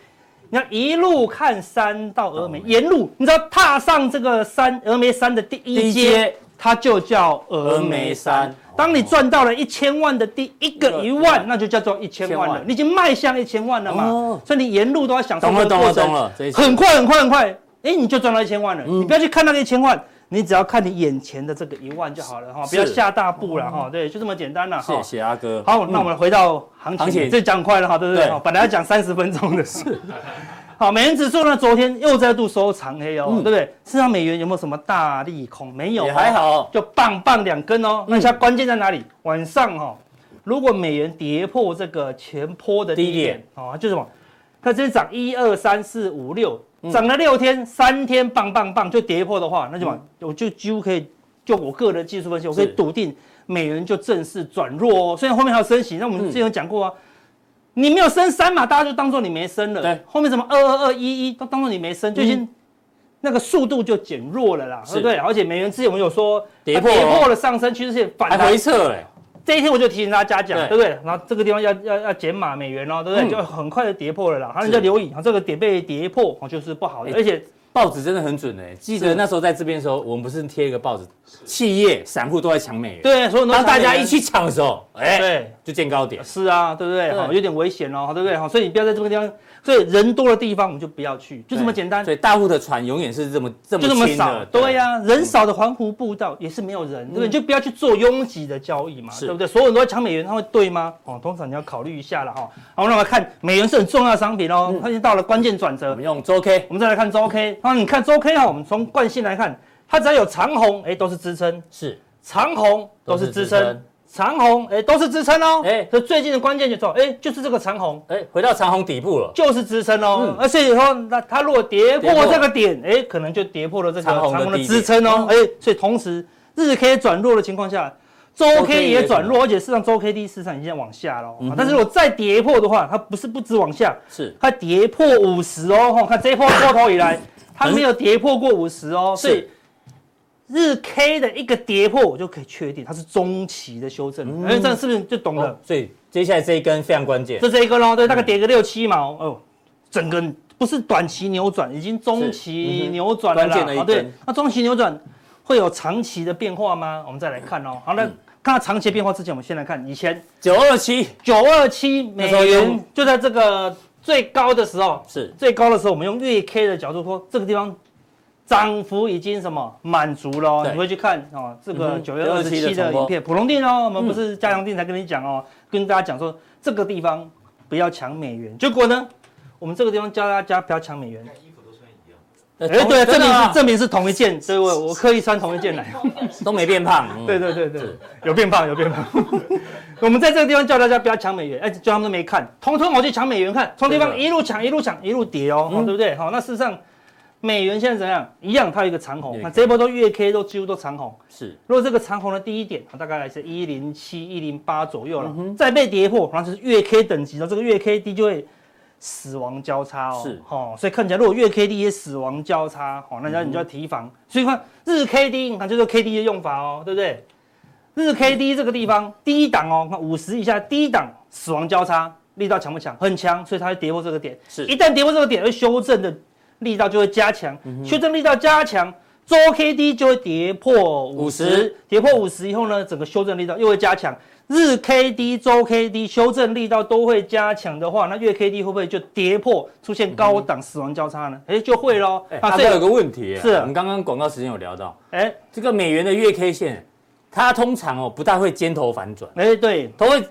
你要一路看山到峨眉，沿路你知道踏上这个山峨眉山的第一阶，它就叫峨眉山。当你赚到了一千万的第一个一万，那就叫做一千万了。你已经迈向一千万了嘛？所以你沿路都要享受这个过程，很快很快很快，哎，你就赚到一千万了。你不要去看那个一千万。你只要看你眼前的这个一万就好了哈，不要下大步了哈，对，就这么简单了。谢谢阿哥。好，那我们回到行情，这讲快了哈，对不对？本来要讲三十分钟的事。(laughs) 好，美元指数呢，昨天又再度收长黑哦，对不对？事实上，美元有没有什么大利空？没有，还好，就棒棒两根哦。那现在关键在哪里？晚上哈，如果美元跌破这个前坡的低点，哦，就什么？它这涨一二三四五六。涨了六天，三天棒棒棒就跌破的话，那就嘛，我就几乎可以，就我个人技术分析，我可以笃定美元就正式转弱哦。虽然后面还有升息，那我们之前有讲过啊，你没有升三嘛，大家就当做你没升了。对，后面什么二二二一一都当做你没升，就已经那个速度就减弱了啦，对不对？而且美元之前我们有说跌破跌破了上升趋势线反弹回撤哎。这一天我就提醒大家讲，对不对？然后这个地方要要要减码美元哦，对不对？就很快的跌破了啦，然后你就留意，这个点被跌破哦，就是不好的。而且报纸真的很准哎，记得那时候在这边的时候，我们不是贴一个报纸，企业散户都在抢美元，对，所以当大家一起抢的时候，哎，对，就见高点。是啊，对不对？好，有点危险哦，对不对？好，所以你不要在这个地方。所以人多的地方我们就不要去，就这么简单。所以大户的船永远是这么这么就这么少。对呀，人少的环湖步道也是没有人，对不对？就不要去做拥挤的交易嘛，对不对？所有人都在抢美元，它会对吗？哦，通常你要考虑一下了哈。好，那我们看美元是很重要的商品哦，它已经到了关键转折。我们用周 K，我们再来看周 K。那你看周 K 哈，我们从惯性来看，它只要有长红，哎，都是支撑。是，长红都是支撑。长虹，哎，都是支撑哦，哎，所以最近的关键就说，哎，就是这个长虹，哎，回到长虹底部了，就是支撑哦，而且以后那它如果跌破这个点，哎，可能就跌破了这个长虹的支撑哦，哎，所以同时日 K 转弱的情况下，周 K 也转弱，而且事实上周 K D 市场已经往下了，但是如果再跌破的话，它不是不止往下，是。它跌破五十哦，看这一波多头以来，它没有跌破过五十哦，所以。日 K 的一个跌破，我就可以确定它是中期的修正。哎，这样是不是就懂了？所以接下来这一根非常关键。这这一根喽，对，大概跌个六七毛哦，整个不是短期扭转，已经中期扭转了啦。关键的一根。对，那中期扭转会有长期的变化吗？我们再来看哦。好，那看到长期变化之前，我们先来看以前九二七九二七美元就在这个最高的时候，是最高的时候，我们用月 K 的角度说，这个地方涨幅已经什么满足了。你会去看哦，这个九月二十七的影片，普隆店哦，我们不是加强店才跟你讲哦，跟大家讲说这个地方不要抢美元，结果呢？我们这个地方教大家不要抢美元。衣服都穿一样。哎，对，证明是证明是同一件，所以我我刻意穿同一件来，都没变胖。对对对对，有变胖有变胖。我们在这个地方教大家不要抢美元，哎，(laughs) (laughs) (laughs) 叫他们都没看，通通我去抢美元，看从地方一路抢一路抢一路跌哦，对不对？好，那事实上美元现在怎样？一样，它有一个长红，那这一波都月 K 都几乎都长红。是，如果这个长红的第一点，大概是一零七一零八左右了，再被跌破，然后是月 K 等级的这个月 K D 就会。死亡交叉哦，是哦，所以看起来如果月 K D 也死亡交叉，哦，那你就要提防。嗯、所以看日 K D，你看就是 K D 的用法哦，对不对？日 K D 这个地方低档哦，看五十以下低档死亡交叉力道强不强？很强，所以它会跌破这个点。是，一旦跌破这个点，会修正的力道就会加强，嗯、修正力道加强，周 K D 就会跌破五十，跌破五十以后呢，整个修正力道又会加强。日 K D、周 K D 修正力道都会加强的话，那月 K D 会不会就跌破，出现高档死亡交叉呢？哎、就会喽。那、欸，这有个问题，是我们刚刚广告时间有聊到，哎、欸，这个美元的月 K 线，它通常哦不大会尖头反转，哎，对，都会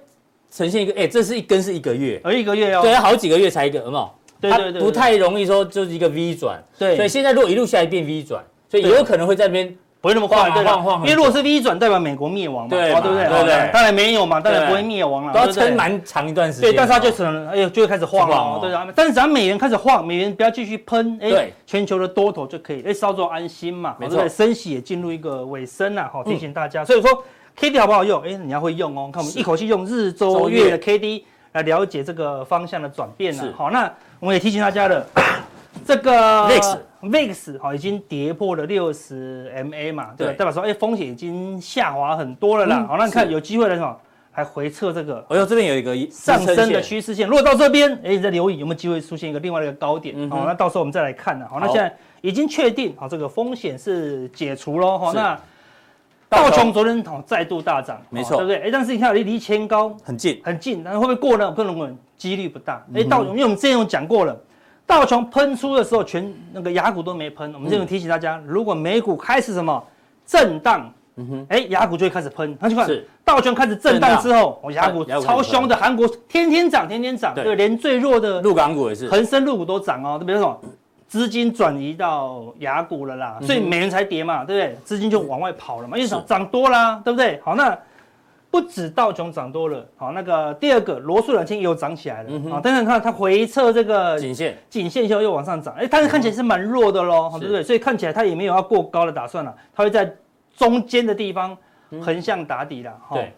呈现一个，哎，这是一根是一个月，而一个月哦，对，好几个月才一个，有没有？对对对，不太容易说就是一个 V 转，对，所以现在如果一路下来变 V 转，所以有可能会在那边。不会那么快，对吧？因为如果是 V 转，代表美国灭亡嘛，对不对？对对，当然没有嘛，当然不会灭亡了，都要撑蛮长一段时间。对，但是它就可能，哎呦，就会开始晃了，对啊。但是只要美元开始晃，美元不要继续喷，哎，全球的多头就可以，哎，稍作安心嘛。没错，升息也进入一个尾声了，好，提醒大家。所以说，K D 好不好用？哎，你要会用哦。看我们一口气用日、周、月的 K D 来了解这个方向的转变了。好，那我们也提醒大家了。(coughs) 这个 VIX VIX 好，已经跌破了六十 MA 嘛，对，代表说，哎，风险已经下滑很多了啦。好，那你看有机会了什么？还回测这个，哎呦，这边有一个上升的趋势线。如果到这边，哎，你再留意有没有机会出现一个另外一个高点？好，那到时候我们再来看了。好，那现在已经确定，好，这个风险是解除喽。好，那道琼昨天好再度大涨，没错，对不对？哎，但是你看离离前高很近，很近，但是会不会过呢？不能问，几率不大。哎，道琼，因为我们之前有讲过了。道琼喷出的时候，全那个雅股都没喷。我们这边提醒大家，如果美股开始什么震荡，嗯哼，哎，雅股就会开始喷。那就看道琼开始震荡之后，哦，亚股超凶的，韩国天天涨，天天涨，对，连最弱的陆港股也是，恒生陆股都涨哦。比如说资金转移到雅股了啦，所以美元才跌嘛，对不对？资金就往外跑了嘛，因为涨涨多啦，对不对？好，那。不止道琼涨多了，好，那个第二个罗素两千也有涨起来了，嗯、哼，但是看它回撤这个颈线，颈线以后又往上涨，哎，但是看起来是蛮弱的喽，对不对？所以看起来它也没有要过高的打算了，它会在中间的地方横向打底了。嗯、对，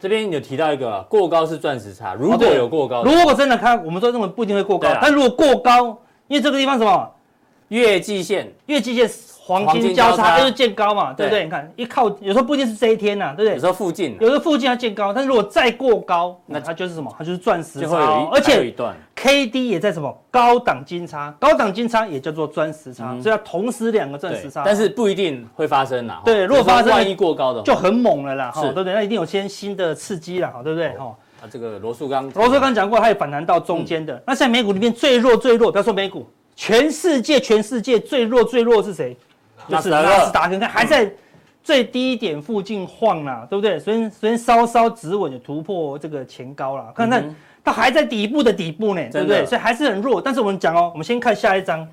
这边有提到一个过高是钻石差，如果有过高，如果真的看，我们说认为不一定会过高，但如果过高，因为这个地方什么月季线，月季线。黄金交叉就是见高嘛，对不对？你看一靠，有时候不一定是这一天呐，对不对？有时候附近，有时候附近要见高，但是如果再过高，那它就是什么？它就是钻石差，而且 K D 也在什么高档金叉，高档金叉也叫做钻石差，所以要同时两个钻石差，但是不一定会发生呐。对，如果发生万一过高的，就很猛了啦，哈对不对？那一定有些新的刺激了，对不对？哈，啊，这个罗素刚，罗素刚讲过，它有反弹到中间的。那现在美股里面最弱最弱，不要说美股，全世界全世界最弱最弱是谁？就是纳斯达克，看还在最低点附近晃啦，对不对？虽然虽然稍稍止稳，有突破这个前高了，看看它还在底部的底部呢，对不对？所以还是很弱。但是我们讲哦，我们先看下一张，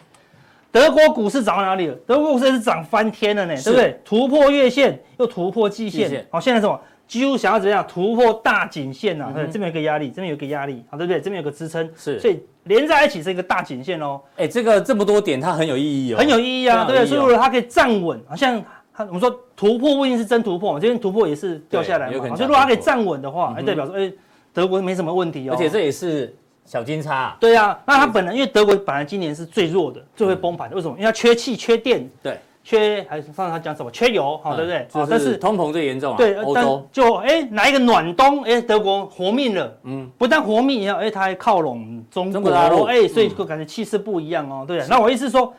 德国股市涨到哪里了？德国股市是涨翻天了呢，对不对？突破月线，又突破季线，好，现在什么？几乎想要怎样突破大颈线呐？对，这边有个压力，这边有个压力，好，对不对？这边有个支撑，是，所以。连在一起是一个大颈线哦，哎，这个这么多点，它很有意义哦，很有意义啊，对不对？所以如果它可以站稳，好像它我们说突破不一定是真突破，这边突破也是掉下来嘛，所以如果它可以站稳的话，哎，代表说哎，德国没什么问题哦，而且这也是小金叉，对啊，那它本来因为德国本来今年是最弱的，最会崩盘的，为什么？因为它缺气缺电，对，缺还是上次他讲什么缺油，好、嗯、对不对？好，但是通膨最严重啊。对，但就哎来一个暖冬，哎德国活命了，嗯，不但活命一样，哎他还靠拢中国大陆，哎所以就感觉气势不一样哦，对不对？那我意思是说，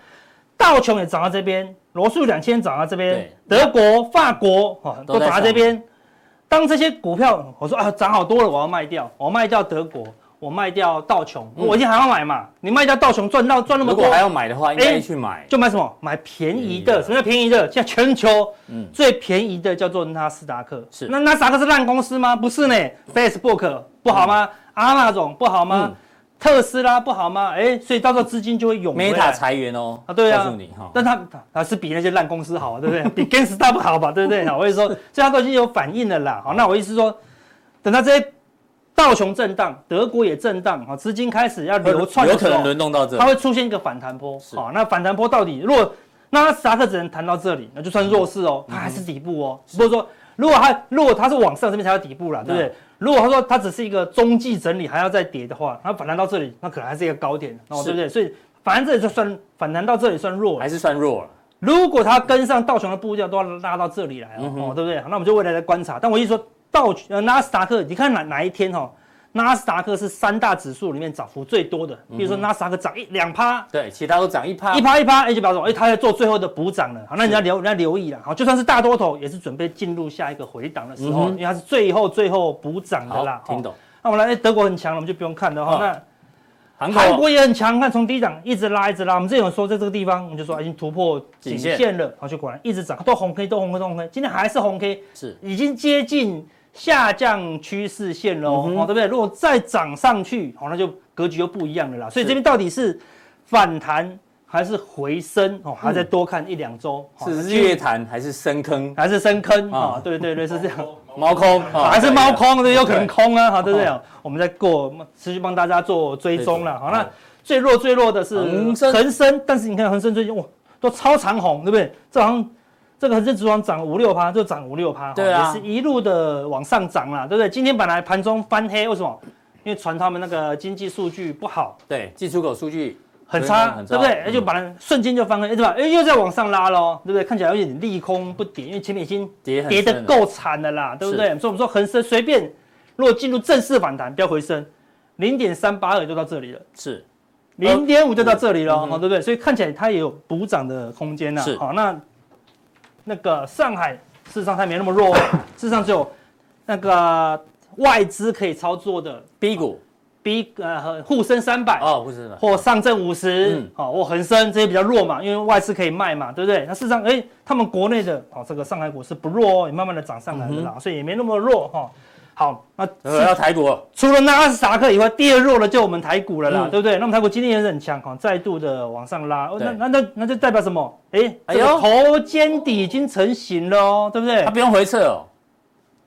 道琼也涨到这边，罗素两千涨到这边，德国、法国哈都涨到这边。当这些股票我说啊涨好多了，我要卖掉，我卖掉德国。我卖掉道琼，我一定还要买嘛？你卖掉道琼赚到赚那么多，如果还要买的话，应该去买，就买什么？买便宜的。什么叫便宜的？现在全球最便宜的叫做纳斯达克。是那纳斯达克是烂公司吗？不是呢。Facebook 不好吗？阿那总不好吗？特斯拉不好吗？哎，所以到时候资金就会涌。Meta 裁员哦。啊，对啊。告诉你哈，但他他是比那些烂公司好，对不对？(laughs) 比 GameStop 不好吧？对不对？好，我跟你说，这样都已经有反应了啦。好，那我意思说，等到这些。道琼震荡，德国也震荡，哈，资金开始要流窜，有可能轮动到这，它会出现一个反弹波，好，那反弹波到底，如果纳斯达克只能弹到这里，那就算弱势哦，它还是底部哦，不是说如果它如果它是往上这边才有底部了，对不对？如果他说它只是一个中继整理，还要再跌的话，它反弹到这里，那可能还是一个高点，哦，对不对？所以反正这里就算反弹到这里算弱，还是算弱了。如果它跟上道琼的步调，都要拉到这里来哦，对不对？那我们就未来的观察。但我一说道呃纳斯达克，你看哪哪一天哈？纳斯达克是三大指数里面涨幅最多的，比如说纳斯达克涨一两趴，对，其他都涨一趴，一趴一趴，哎，就表示说，哎，他在做最后的补涨了，好，那你要留，你要留意了，好，就算是大多头，也是准备进入下一个回档的时候，因为它是最后最后补涨的啦，听懂？那我们来，哎，德国很强了，我们就不用看了哈，那韩韩国也很强，看从低档一直拉一直拉，我们之前有说在这个地方，我们就说已经突破颈线了，好，就果然一直涨，都红 K，都红 K，都红 K，今天还是红 K，是。已经接近。下降趋势线喽，哦，对不对？如果再涨上去，哦，那就格局又不一样了啦。所以这边到底是反弹还是回升？哦，还要再多看一两周。是月弹还是深坑？还是深坑？啊，对对对，是这样。猫空，还是猫空？对，有可能空啊，好，对不对？我们再过持续帮大家做追踪了。好，那最弱最弱的是恒生，但是你看恒生最近哇，都超长红，对不对？这好像。这个恒生指数涨五六趴，就涨五六趴，对啊，也是一路的往上涨啦，对不对？今天本来盘中翻黑，为什么？因为传他们那个经济数据不好，对，进出口数据很差，对不对？那就把它瞬间就翻黑，对吧？哎，又在往上拉喽，对不对？看起来有点利空不跌，因为前面已经跌跌得够惨了啦，对不对？所以我们说恒生随便，如果进入正式反弹，不要回升，零点三八二就到这里了，是零点五就到这里了，好，对不对？所以看起来它也有补涨的空间呐，好，那。那个上海事实上它没那么弱，(coughs) 事实上只有那个外资可以操作的 B 股，B 呃沪深三百哦，沪深或上证五十，嗯，好，或恒生这些比较弱嘛，因为外资可以卖嘛，对不对？那事实上，哎，他们国内的哦，这个上海股市不弱哦，也慢慢的涨上来了啦，所以也没那么弱哈。好，那要台股，除了纳斯达克以外，第二弱的就我们台股了啦，对不对？那么台股今天也是很强哈，再度的往上拉，那那那那就代表什么？哎，哎呦，头肩底已经成型了哦，对不对？它不用回撤哦，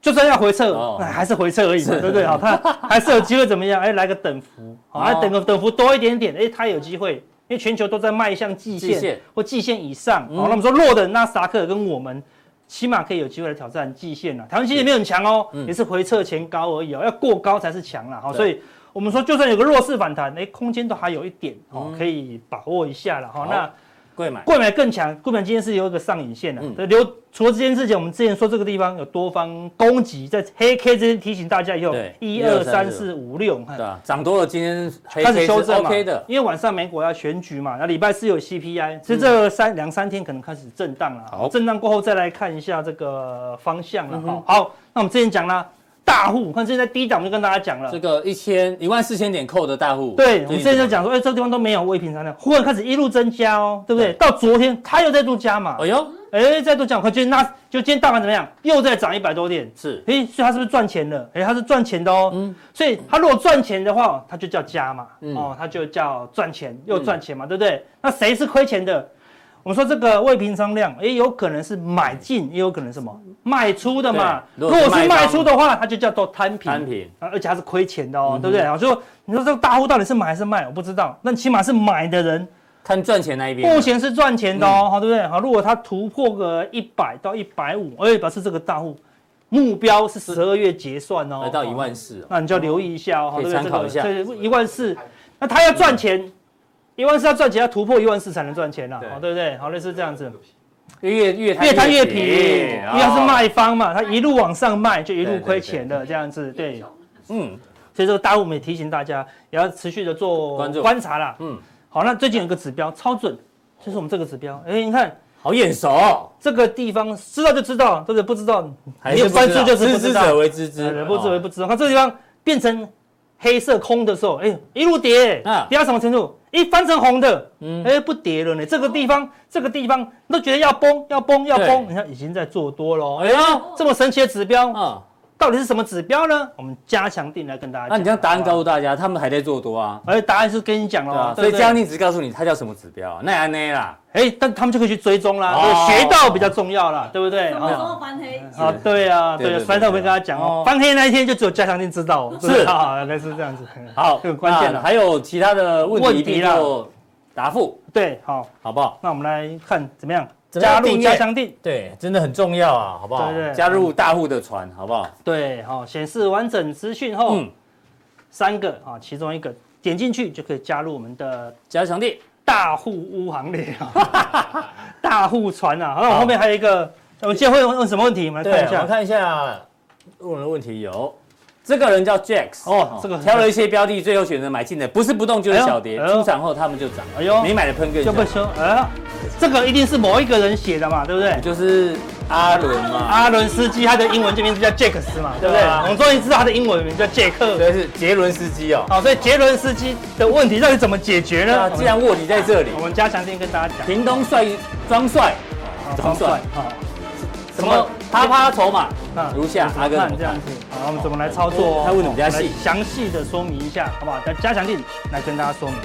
就算要回撤，那还是回撤而已，对不对？好，它 (laughs) 还是有机会怎么样？哎，来个等幅，好，来等个等幅多一点点，哎，它有机会，因为全球都在迈向季线或季线以上，好，那我们说弱的纳斯达克跟我们。起码可以有机会来挑战季线了。台湾其实也没有很强哦，也是回撤前高而已哦，要过高才是强了哈。所以我们说，就算有个弱势反弹，哎，空间都还有一点哦，可以把握一下了哈。那。贵买，贵买更强。贵买今天是有一个上影线的。嗯。留除了这件事情，我们之前说这个地方有多方攻击，在黑 K 这边提醒大家以后，一二三四五六，看。对啊，涨多了，今天开始修正嘛。OK 的，因为晚上美国要选举嘛，那礼拜四有 CPI，所以这三两三天可能开始震荡了。好，震荡过后再来看一下这个方向了。好，那我们之前讲了。大户，看现在低档就跟大家讲了，这个一千一万四千点扣的大户，对，我们之前就讲说，哎，这个地方都没有未平仓量，忽然开始一路增加哦，对不对？到昨天它又再度加码，哎呦，哎，再度讲，快，今天那就今天大盘怎么样？又在涨一百多点，是，哎，所以它是不是赚钱了？哎，它是赚钱的哦，嗯，所以它如果赚钱的话，它就叫加码，哦，它就叫赚钱又赚钱嘛，对不对？那谁是亏钱的？我们说这个未平仓量，也有可能是买进，也有可能什么卖出的嘛。如果是卖出的话，它就叫做摊平，摊平，而且还是亏钱的哦，对不对？啊，就说你说这个大户到底是买还是卖，我不知道。那起码是买的人看赚钱那一边，目前是赚钱的哦，好，对不对？好，如果它突破个一百到一百五，哎，表示这个大户目标是十二月结算哦，来到一万四，那你就要留意一下哦，可以参考一下。对，一万四，那他要赚钱。一万四要赚钱，要突破一万四才能赚钱了，对，对不对？好，类似这样子。越越越贪越便宜，哦因为他是卖方嘛，他一路往上卖就一路亏钱的这样子，对。嗯，所以这个大户我们也提醒大家，也要持续的做观察啦。嗯，好，那最近有个指标超准，就是我们这个指标。哎，你看好眼熟哦，这个地方知道就知道，对不对？不知道还是不知道没有关注就是不知者为知之，不知为不知道。看这个地方变成黑色空的时候，哎，一路跌，啊跌到什么程度？一翻成红的，嗯。哎，不跌了呢。这个地方，这个地方都觉得要崩，要崩，要崩，你看已经在做多了。哎呀，这么神奇的指标，啊，到底是什么指标呢？我们加强定来跟大家讲。那你这样答案告诉大家，他们还在做多啊，不好，哎，答案是跟你讲了对啊，哦，对不对所以加强定只告诉你它叫什么指标啊，那安内啦，哎，但他们就可以去追踪啦，哦学到比较重要啦，对不对？什么时候翻黑？啊，对啊，对啊，对对对反正我会跟他讲哦哦，翻黑那一天就只有加强定知道哦，是啊，原来是这样子。好，这个关键了。还有其他的问题问题啦做答复，对，好，好不好？那我们来看怎么样加入加强定。对，真的很重要啊，好不好？对对加入大户的船，好不好？对，好，显示完整资讯后，嗯，三个啊，其中一个点进去就可以加入我们的加强定，大户屋行列啊，(laughs) 大户船啊。那我后面还有一个，我们今天会问问什么问题？我们来看一下我们。看一下问的问题有，这个人叫 Jax 哦这个挑了一些标的，最后选择买进的，不是不动就是小跌，哎呦哎呦。出场后他们就涨，哎呦。没买的喷更凶，就不说，哎，这个一定是某一个人写的嘛，对不对？就是阿伦嘛，阿伦斯基，他的英文这名字叫杰克斯嘛，对不对？我们终于知道他的英文名叫杰克。对，是杰伦斯基哦。好，所以杰伦斯基的问题到底怎么解决呢？既然卧底在这里。我，们加强定跟大家讲，屏东帅装帅，好装帅好，什么啪啪筹码那如下，阿哥怎么看？这样子，好，我们怎么来操作哦？他问得比较细详细的说明一下，好不好？在加强力来跟大家说明。